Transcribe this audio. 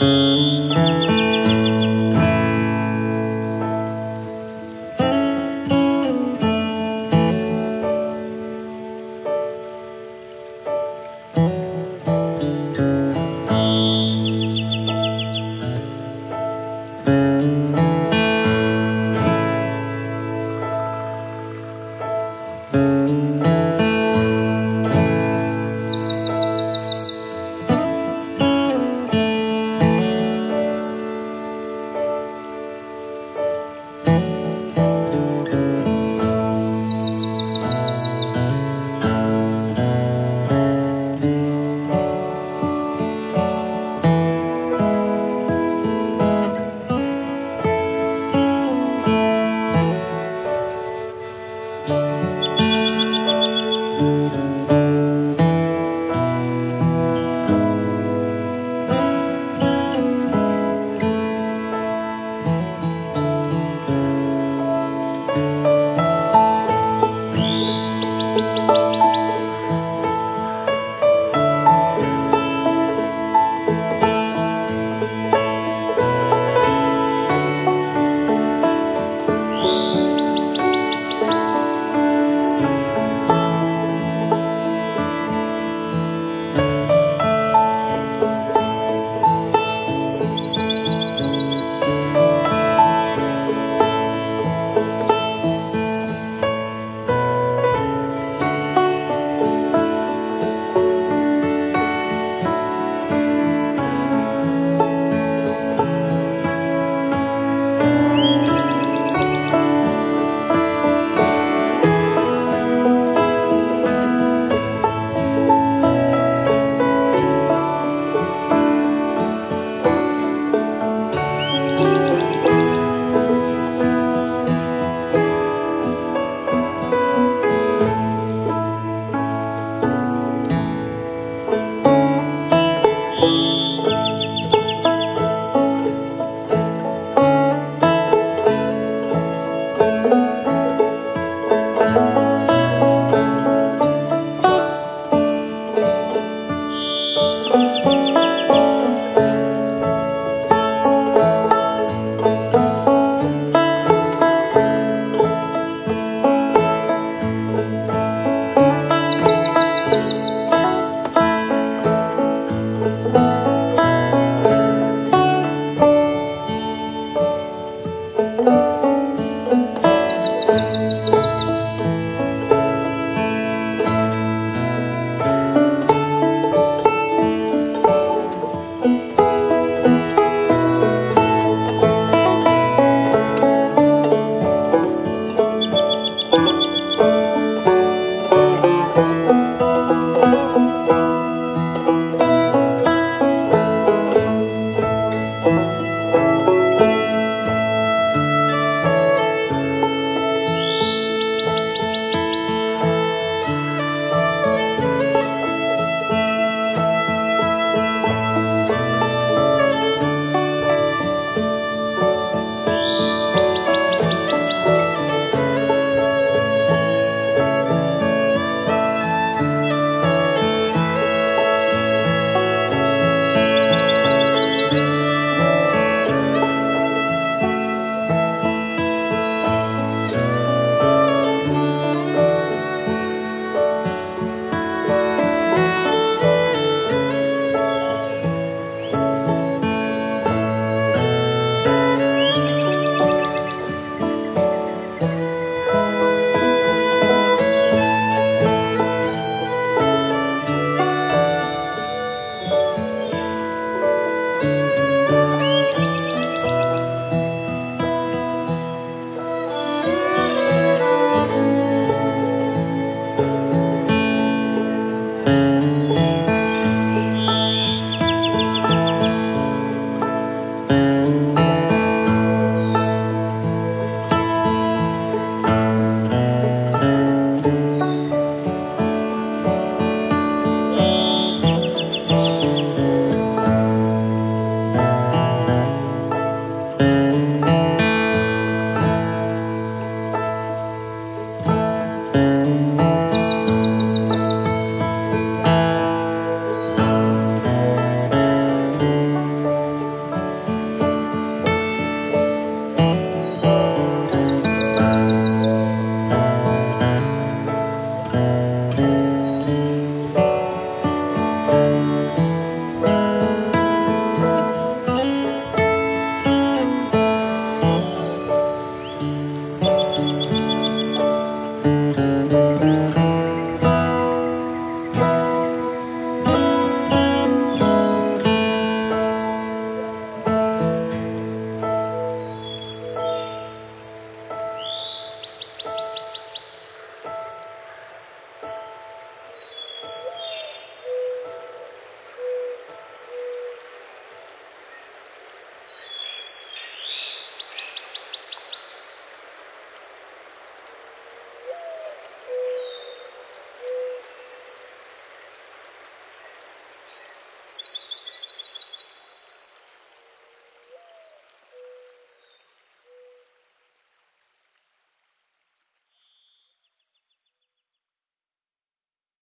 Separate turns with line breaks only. you.
Música